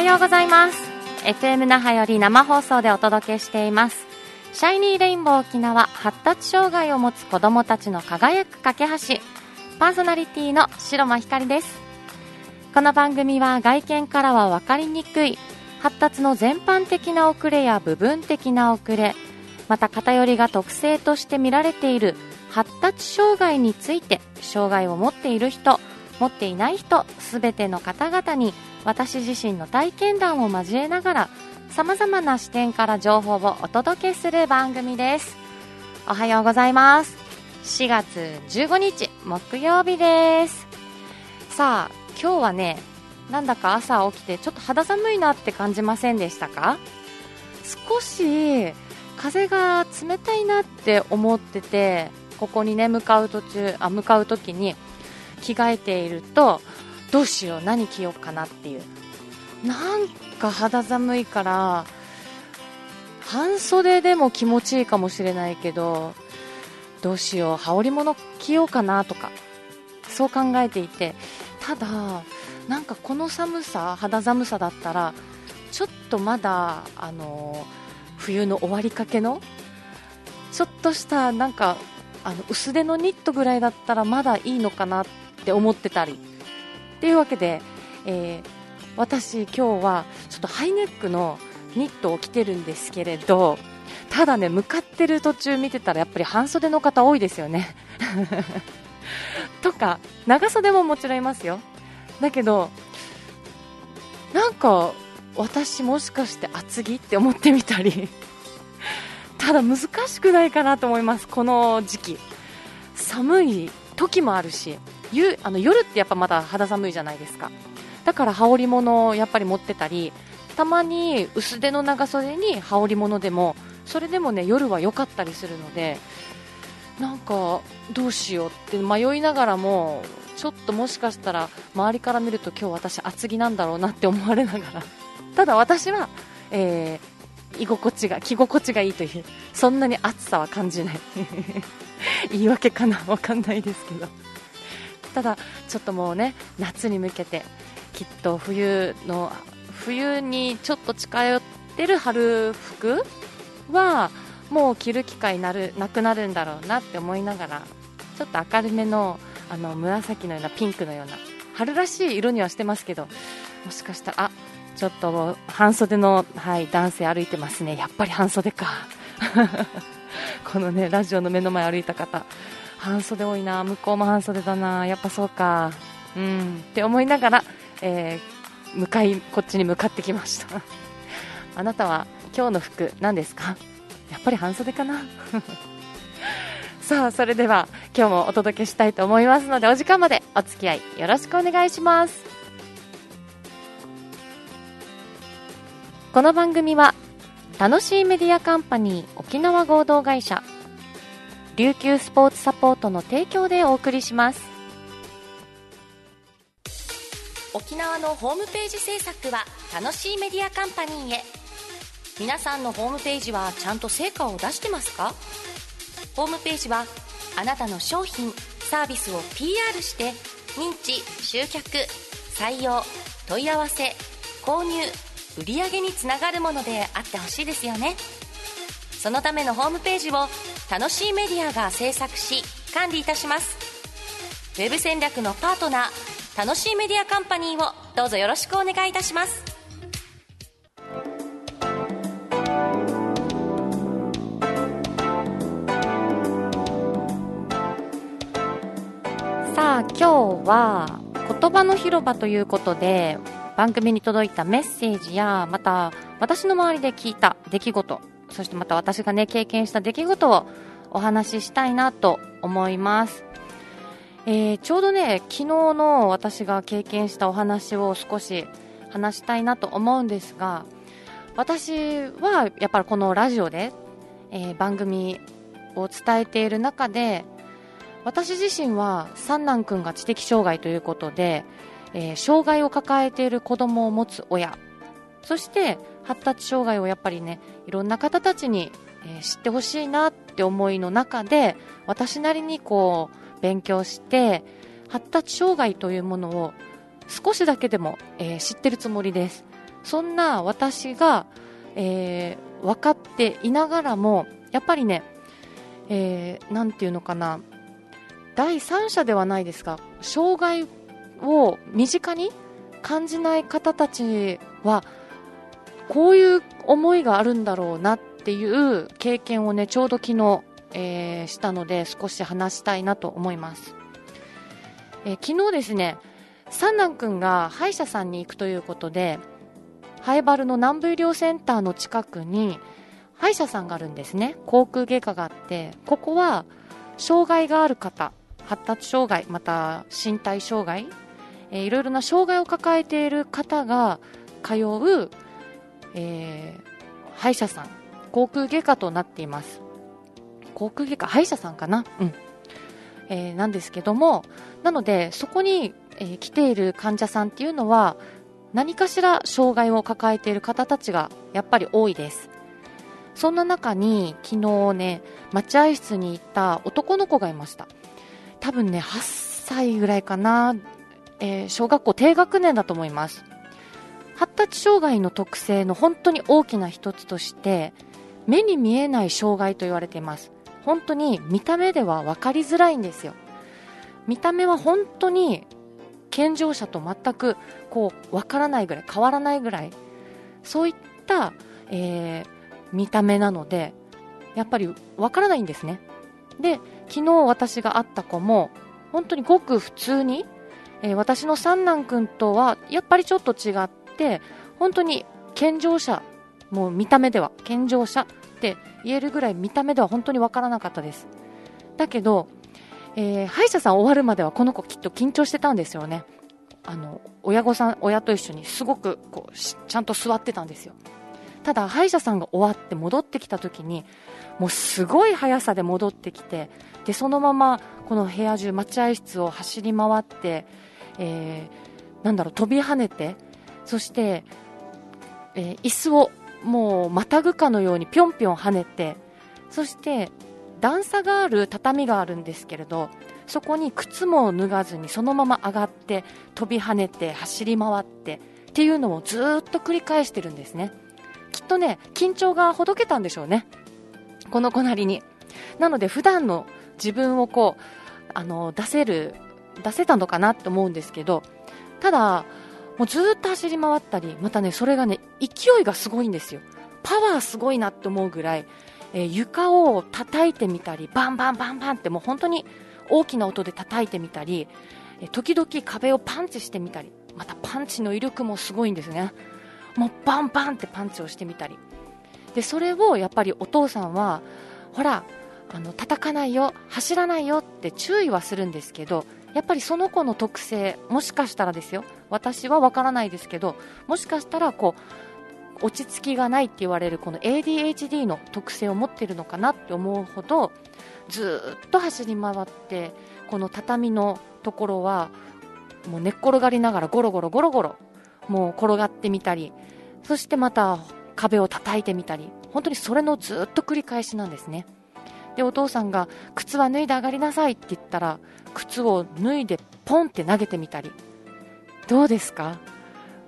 はようございます。FM 那覇より生放送でお届けしています。シャイニーレインボー沖縄発達障害を持つ子どもたちの輝く架け橋パーソナリティの白間ひかりです。この番組は外見からは分かりにくい発達の全般的な遅れや部分的な遅れまた偏りが特性として見られている発達障害について障害を持っている人持っていない人すべての方々に私自身の体験談を交えながらさまざまな視点から情報をお届けする番組です。おはようございます。4月15日木曜日です。さあ今日はねなんだか朝起きてちょっと肌寒いなって感じませんでしたか？少し風が冷たいなって思っててここにね向かう途中あ向かう時に着替えているとどうしよう何着ようかなっていう。なんか肌寒いから半袖でも気持ちいいかもしれないけどどうしよう羽織物着ようかなとかそう考えていて。ただなんかこの寒さ肌寒さだったらちょっとまだあの冬の終わりかけのちょっとしたなんかあの薄手のニットぐらいだったらまだいいのかなって思ってたり。っていうわけで、えー、私今日はちょっとハイネックのニットを着てるんですけれどただね向かってる途中見てたらやっぱり半袖の方多いですよね。とか長袖ももちろんいますよ。だけどなんか私もしかして厚着って思ってみたり。ただ難しくないかなと思いますこの時期。寒い時もあるし。ゆあの夜ってやっぱまだ肌寒いじゃないですか。だから羽織物をやっぱり持ってたりたまに薄手の長袖に羽織物でもそれでもね夜は良かったりするのでなんかどうしようって迷いながらもちょっともしかしたら周りから見ると今日私厚着なんだろうなって思われながら。ただ私は、えー、居心地が着心地がいいというそんなに暑さは感じない。言い訳かな分かんないですけど。ただちょっともうね夏に向けてきっと冬の冬にちょっと近寄ってる春服はもう着る機会なるなくなるんだろうなって思いながらちょっと明るめのあの紫のようなピンクのような春らしい色にはしてますけどもしかしたらあちょっと半袖の、はい、男性歩いてますね。やっぱり半袖か。このねラジオの目の前歩いた方。半袖多いな。向こうも半袖だな。やっぱそうか。うん。って思いながら、えー、向かいこっちに向かってきました。あなたは今日の服何ですか？やっぱり半袖かな。さあそれでは今日もお届けしたいと思いますのでお時間までお付き合いよろしくお願いします。この番組は楽しいメディアカンパニー沖縄合同会社琉球スポーツサポートの提供でお送りします。沖縄のホームページ制作は楽しいメディアカンパニーへ。皆さんのホームページはちゃんと成果を出してますか？ホームページはあなたの商品サービスを PR して認知集客採用問い合わせ購入売上につながるものであってほしいですよね。そのためのホームページを楽しいメディアが制作し管理いたします。ウェブ戦略のパートナー楽しいメディアカンパニーをどうぞよろしくお願いいたします。さあ今日は言葉の広場ということで番組に届いたメッセージやまた私の周りで聞いた出来事そしてまた私がね経験した出来事をお話ししたいなと思います、えー、ちょうどね昨日の私が経験したお話を少し話したいなと思うんですが私はやっぱりこのラジオで、えー、番組を伝えている中で私自身は三男君が知的障害ということで、えー、障害を抱えている子供を持つ親そして発達障害をやっぱりねいろんな方たちに、え、知ってほしいなって思いの中で私なりにこう勉強して発達障害というものを少しだけでも、えー、知ってるつもりです。そんな私が、えー、分かっていながらもやっぱりね、えー、ていうのかな第三者ではないですが障害を身近に感じない方たちはこういう思いがあるんだろうなっていう経験をねちょうど昨日、えー、したので少し話したいなと思います、えー、昨日ですね三男君が歯医者さんに行くということでハイバルの南部医療センターの近くに歯医者さんがあるんですね。口腔外科があってここは障害がある方発達障害また身体障害、えー、いろいろな障害を抱えている方が通う、えー、歯医者さん口腔外科となっています。口腔外科歯医者さんかな？うん、えー、なんですけどもなのでそこに、えー、来ている患者さんっていうのは何かしら障害を抱えている方たちがやっぱり多いです。そんな中に昨日ね待合室に行った男の子がいました。多分ね8歳ぐらいかな、えー、小学校低学年だと思います。発達障害の特性の本当に大きな一つとして目に見えない障害と言われています。本当に見た目では分かりづらいんですよ。見た目は本当に健常者と全くこう分からないぐらい変わらないぐらいそういった、えー、見た目なのでやっぱり分からないんですね。で昨日私が会った子も本当にごく普通に、えー、私の三男君とはやっぱりちょっと違って本当に健常者もう見た目では健常者って言えるぐらい見た目では本当に分からなかったです。だけど、えー、歯医者さん終わるまではこの子きっと緊張してたんですよね。あの親御さん親と一緒にすごくこうちゃんと座ってたんですよ。ただ歯医者さんが終わって戻ってきた時にもうすごい速さで戻ってきてでそのままこの部屋中待合室を走り回って、えー、なんだろう飛び跳ねてそして、えー、椅子をもうまたぐかのようにぴょんぴょん跳ねてそして段差がある畳があるんですけれどそこに靴も脱がずにそのまま上がって飛び跳ねて走り回ってっていうのをずっと繰り返してるんですね。きっとね緊張がほどけたんでしょうね。この子なりに。なので普段の自分をこうあの出せる出せたのかなって思うんですけどただもうずっと走り回ったりまたねそれがね勢いがすごいんですよ。パワーすごいなって思うぐらい、えー、床を叩いてみたりバンバンバンバンってもう本当に大きな音で叩いてみたり、えー、時々壁をパンチしてみたりまたパンチの威力もすごいんですね。もうバンバンってパンチをしてみたり。でそれをやっぱりお父さんはほらあの叩かないよ走らないよって注意はするんですけどやっぱりその子の特性もしかしたらですよ。私は分からないですけどもしかしたらこう落ち着きがないって言われるこの ADHD の特性を持っているのかなって思うほどずっと走り回ってこの畳のところはもう寝っ転がりながらゴロゴロゴロゴロもう転がってみたりそしてまた壁を叩いてみたり本当にそれのずっと繰り返しなんですね。でお父さんが靴は脱いで上がりなさいって言ったら靴を脱いでポンって投げてみたり。どうですか？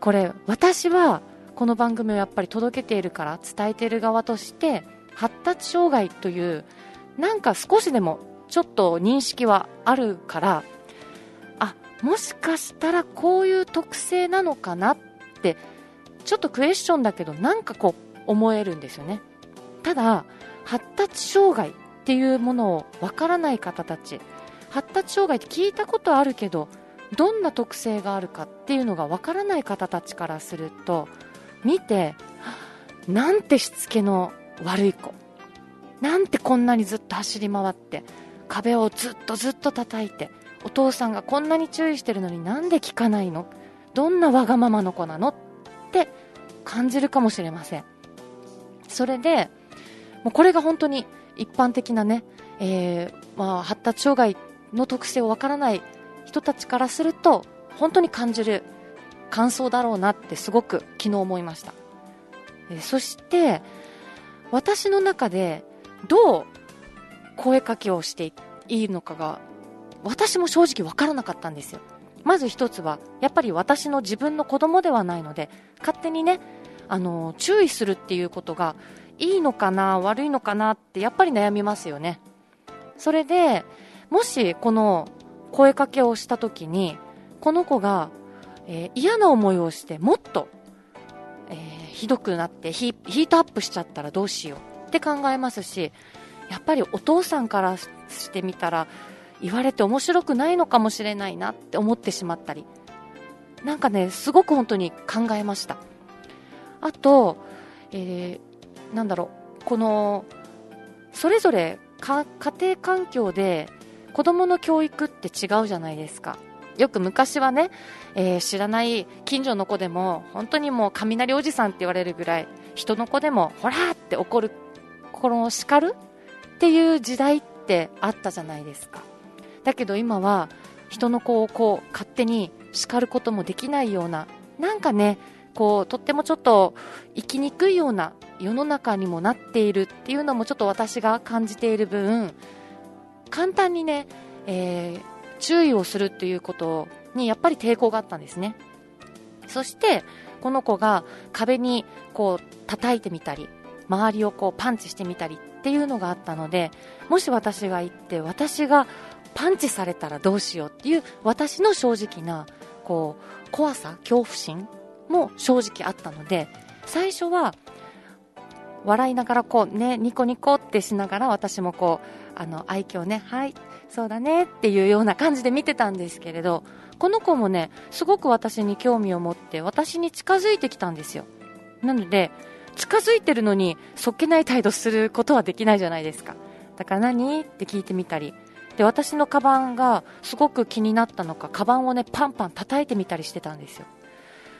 これ私はこの番組をやっぱり届けているから伝えている側として発達障害というなんか少しでもちょっと認識はあるからあもしかしたらこういう特性なのかなってちょっとクエスチョンだけどなんかこう思えるんですよね。ただ発達障害っていうものをわからない方たち発達障害って聞いたことあるけどどんな特性があるかっていうのがわからない方たちからすると見てなんてしつけの悪い子なんてこんなにずっと走り回って壁をずっとずっと叩いてお父さんがこんなに注意してるのになんで聞かないの？どんなわがままの子なの？って感じるかもしれません。それでもうこれが本当に一般的なね、えー、まあ、発達障害の特性をわからない人たちからすると本当に感じる感想だろうなってすごく昨日思いました、えー、そして私の中でどう声かけをしていいのかが私も正直わからなかったんですよ。まず一つは、やっぱり私の自分の子供ではないので、勝手にね、あの、注意するっていうことが、いいのかな、悪いのかなって、やっぱり悩みますよね。それで、もし、この声かけをした時に、この子が、えー、嫌な思いをして、もっと、えー、ひどくなってヒ、ヒートアップしちゃったらどうしようって考えますし、やっぱりお父さんからしてみたら、言われて面白くないのかもしれないなって思ってしまったりなんかねすごく本当に考えましたあと、えー、なんだろう。このそれぞれ家庭環境で子供の教育って違うじゃないですか。よく昔はね、えー、知らない近所の子でも本当にもう雷おじさんって言われるぐらい人の子でもほらって怒るこの叱るっていう時代ってあったじゃないですか。だけど今は人の子をこう勝手に叱ることもできないようななんかねこうとってもちょっと生きにくいような世の中にもなっているっていうのもちょっと私が感じている分簡単にね、えー、注意をするっていうことにやっぱり抵抗があったんですね。そしてこの子が壁にこう叩いてみたり周りをこうパンチしてみたりっていうのがあったのでもし私が行って私がパンチされたらどうしようっていう私の正直なこう怖さ恐怖心も正直あったので最初は笑いながらこうねニコニコってしながら私もこうあの愛嬌ねはいそうだねっていうような感じで見てたんですけれどこの子もねすごく私に興味を持って私に近づいてきたんですよ。なので近づいてるのにそっけない態度することはできないじゃないですか。だから何？って聞いてみたり。で私のカバンがすごく気になったのかカバンをねパンパン叩いてみたりしてたんですよ。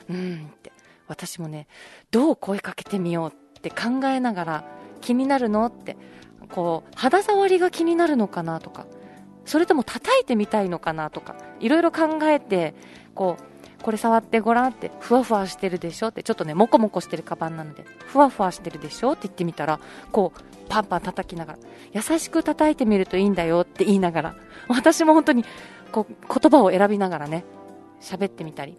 うんって。私もねどう声かけてみようってって考えながら気になるのってこう肌触りが気になるのかなとかそれとも叩いてみたいのかなとかいろいろ考えてこうこれ触ってごらんってふわふわしてるでしょってちょっとねもこもこしてるカバンなのでふわふわしてるでしょって言ってみたらこうパンパン叩きながら、優しく叩いてみるといいんだよって言いながら、私も本当にこう言葉を選びながらね、喋ってみたり。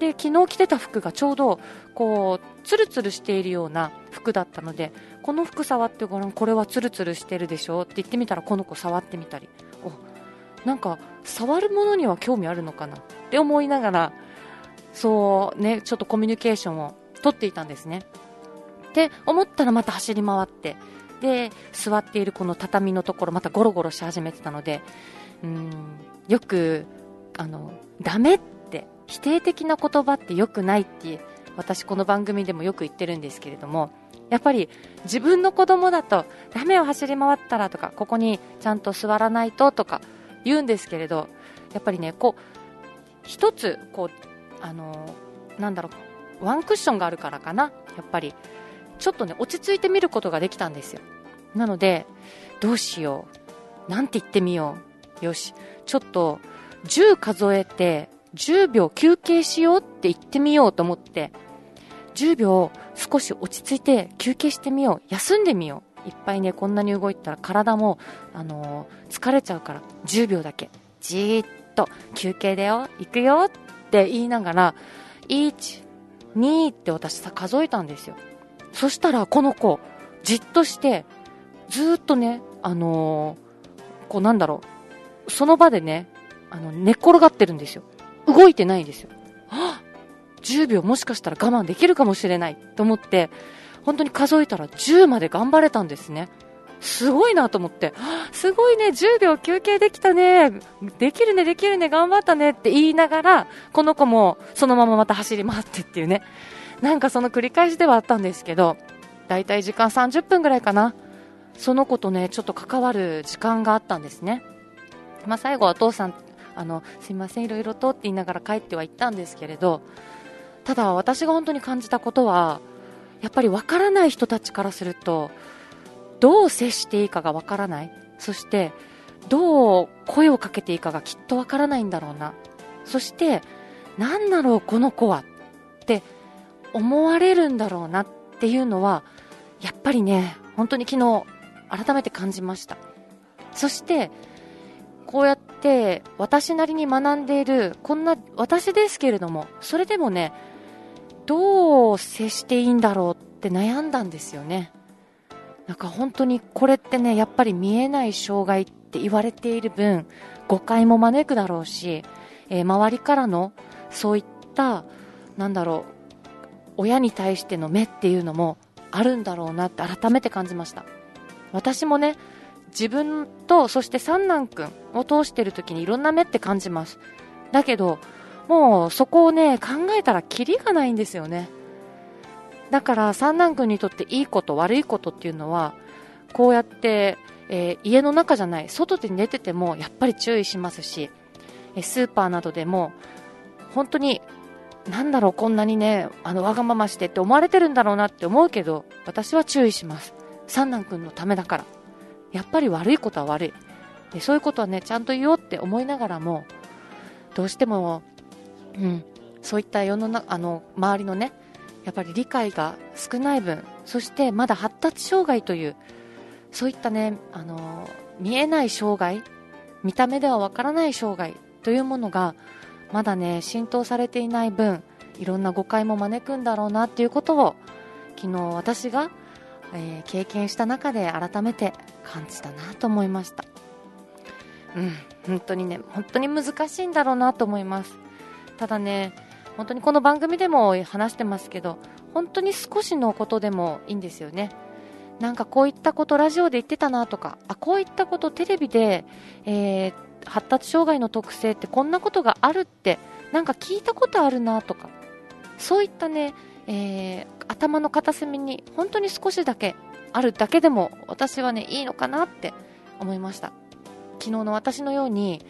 で、昨日着てた服がちょうど、こう、ツルツルしているような服だったので、この服触ってごらん、これはツルツルしてるでしょ？って言ってみたら、この子触ってみたり。お、なんか、触るものには興味あるのかな？って思いながら、そうね、ちょっとコミュニケーションをとっていたんですね。って思ったらまた走り回って、で座っているこの畳のところまたゴロゴロし始めてたのでうんよくあのダメって否定的な言葉ってよくないって私この番組でもよく言ってるんですけれどもやっぱり自分の子供だとダメを走り回ったらとかここにちゃんと座らないととか言うんですけれどやっぱりねこう一つこうあのなんだろうワンクッションがあるからかなやっぱりちょっとね、落ち着いて見ることができたんですよ。なので、どうしよう。なんて言ってみよう。よし。ちょっと、10数えて、10秒休憩しようって言ってみようと思って、10秒少し落ち着いて休憩してみよう。休んでみよう。いっぱいね、こんなに動いたら体も、あのー、疲れちゃうから、10秒だけ、じーっと休憩だよ、行くよって言いながら、1、2って私さ数えたんですよ。そしたらこの子、じっとして、ずっとね、あのー、こうなんだろう、その場でね、あの、寝っ転がってるんですよ。動いてないんですよ。あ10秒もしかしたら我慢できるかもしれないと思って、本当に数えたら10まで頑張れたんですね。すごいなと思って、すごいね、10秒休憩できたね、できるね、できるね、頑張ったねって言いながら、この子もそのまままた走り回ってっていうね、なんかその繰り返しではあったんですけど、だいたい時間30分ぐらいかな。その子とね、ちょっと関わる時間があったんですね。まあ、最後はお父さん、あの、すいません、いろいろとって言いながら帰ってはいったんですけれど、ただ私が本当に感じたことは、やっぱりわからない人たちからすると、どう接していいかがわからない。そして、どう声をかけていいかがきっとわからないんだろうな。そして、なんだろう、この子は。って思われるんだろうなっていうのは、やっぱりね、本当に昨日改めて感じました。そして、こうやって私なりに学んでいるこんな私ですけれどもそれでもねどう接していいんだろうって悩んだんですよね。なんか本当にこれってねやっぱり見えない障害って言われている分誤解も招くだろうし、えー、周りからのそういったなんだろう親に対しての目っていうのもあるんだろうなって改めて感じました。私もね自分とそして三男君を通してる時にいろんな目って感じます。だけどもうそこをね考えたらキリがないんですよね。だから三男君にとっていいこと悪いことっていうのはこうやって、えー、家の中じゃない外で寝ててもやっぱり注意しますしスーパーなどでも本当になんだろうこんなにねあのわがまましてって思われてるんだろうなって思うけど私は注意します。三男君のためだから。やっぱり悪いことは悪い。でそういうことはねちゃんと言おうって思いながらもどうしても、うん、そういった世の中あの周りのねやっぱり理解が少ない分そしてまだ発達障害というそういったねあの見えない障害見た目ではわからない障害というものがまだね浸透されていない分いろんな誤解も招くんだろうなっていうことを昨日私が、えー、経験した中で改めて感じたなと思いました。うん本当にね本当に難しいんだろうなと思います。ただね本当にこの番組でも話してますけど本当に少しのことでもいいんですよね。なんかこういったことラジオで言ってたなとかあこういったことテレビで、えー、発達障害の特性ってこんなことがあるってなんか聞いたことあるなとかそういったね、えー、頭の片隅に本当に少しだけあるだけでも私はねいいのかなって思いました。昨日の私のように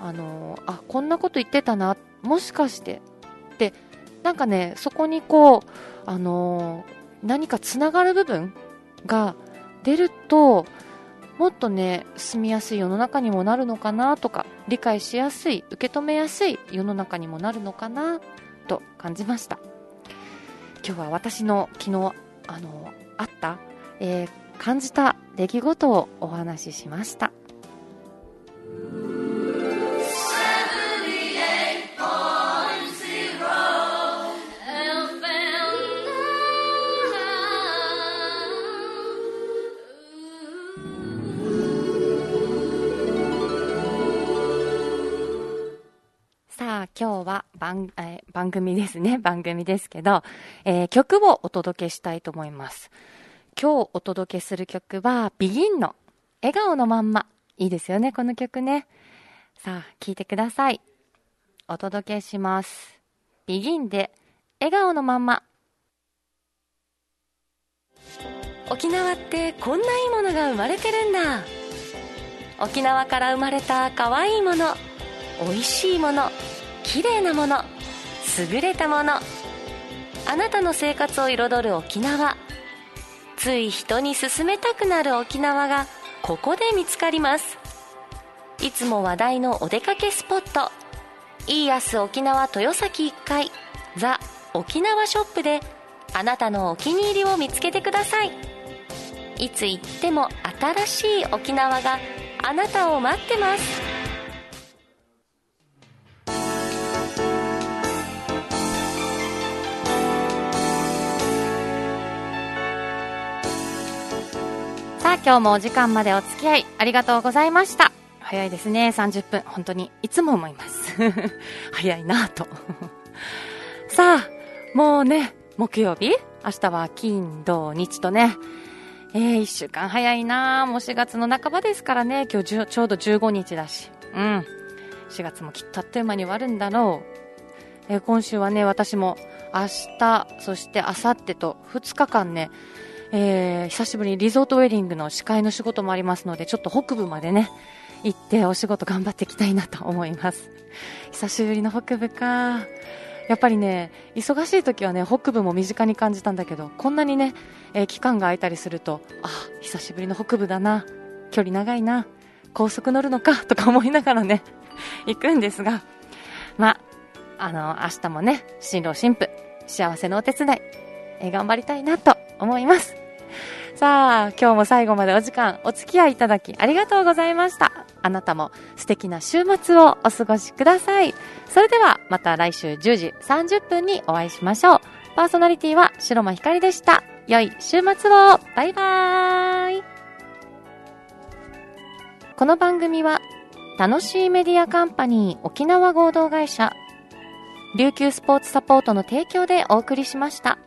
あのー、あこんなこと言ってたなもしかしてってなんかねそこにこうあのー、何かつながる部分が出るともっとね住みやすい世の中にもなるのかなとか理解しやすい受け止めやすい世の中にもなるのかなと感じました。今日は私の昨日あのあった、えー、感じた出来事をお話ししました。番,、え、番組ですね。番組ですけど、えー、曲をお届けしたいと思います。今日お届けする曲は、ビギンの笑顔のまんま。いいですよね、この曲ね。さあ、聴いてください。お届けします。ビギンで、笑顔のまんま。沖縄ってこんないいものが生まれてるんだ。沖縄から生まれた可愛いいもの、美味しいもの、綺麗なもの優れたもの。あなたの生活を彩る沖縄。つい人に勧めたくなる沖縄がここで見つかります。いつも話題のお出かけスポット。イーヤス沖縄豊崎1階ザ・沖縄ショップであなたのお気に入りを見つけてください。いつ行っても新しい沖縄があなたを待ってます。今日もお時間までお付き合いありがとうございました。早いですね、30分。本当に、いつも思います。早いなと。さあ、もうね、木曜日？明日は金、土、日とね、えー、1週間早いな。もう4月の半ばですからね、今日ちょうど15日だし。うん。4月もきっとあっという間に終わるんだろう。えー、今週はね、私も明日、そして明後日と2日間ね、えー、久しぶりにリゾートウェディングの司会の仕事もありますので、ちょっと北部までね、行ってお仕事頑張っていきたいなと思います。久しぶりの北部か。やっぱりね、忙しい時はね、北部も身近に感じたんだけど、こんなにね、えー、期間が空いたりすると、あ、久しぶりの北部だな、距離長いな、高速乗るのか、とか思いながらね、行くんですが、まあ、の、明日もね、新郎新婦、幸せのお手伝い、えー、頑張りたいなと思います。さあ、今日も最後までお時間お付き合いいただきありがとうございました。あなたも素敵な週末をお過ごしください。それではまた来週10時30分にお会いしましょう。パーソナリティは白間ひかりでした。良い週末をバイバーイこの番組は楽しいメディアカンパニー沖縄合同会社琉球スポーツサポートの提供でお送りしました。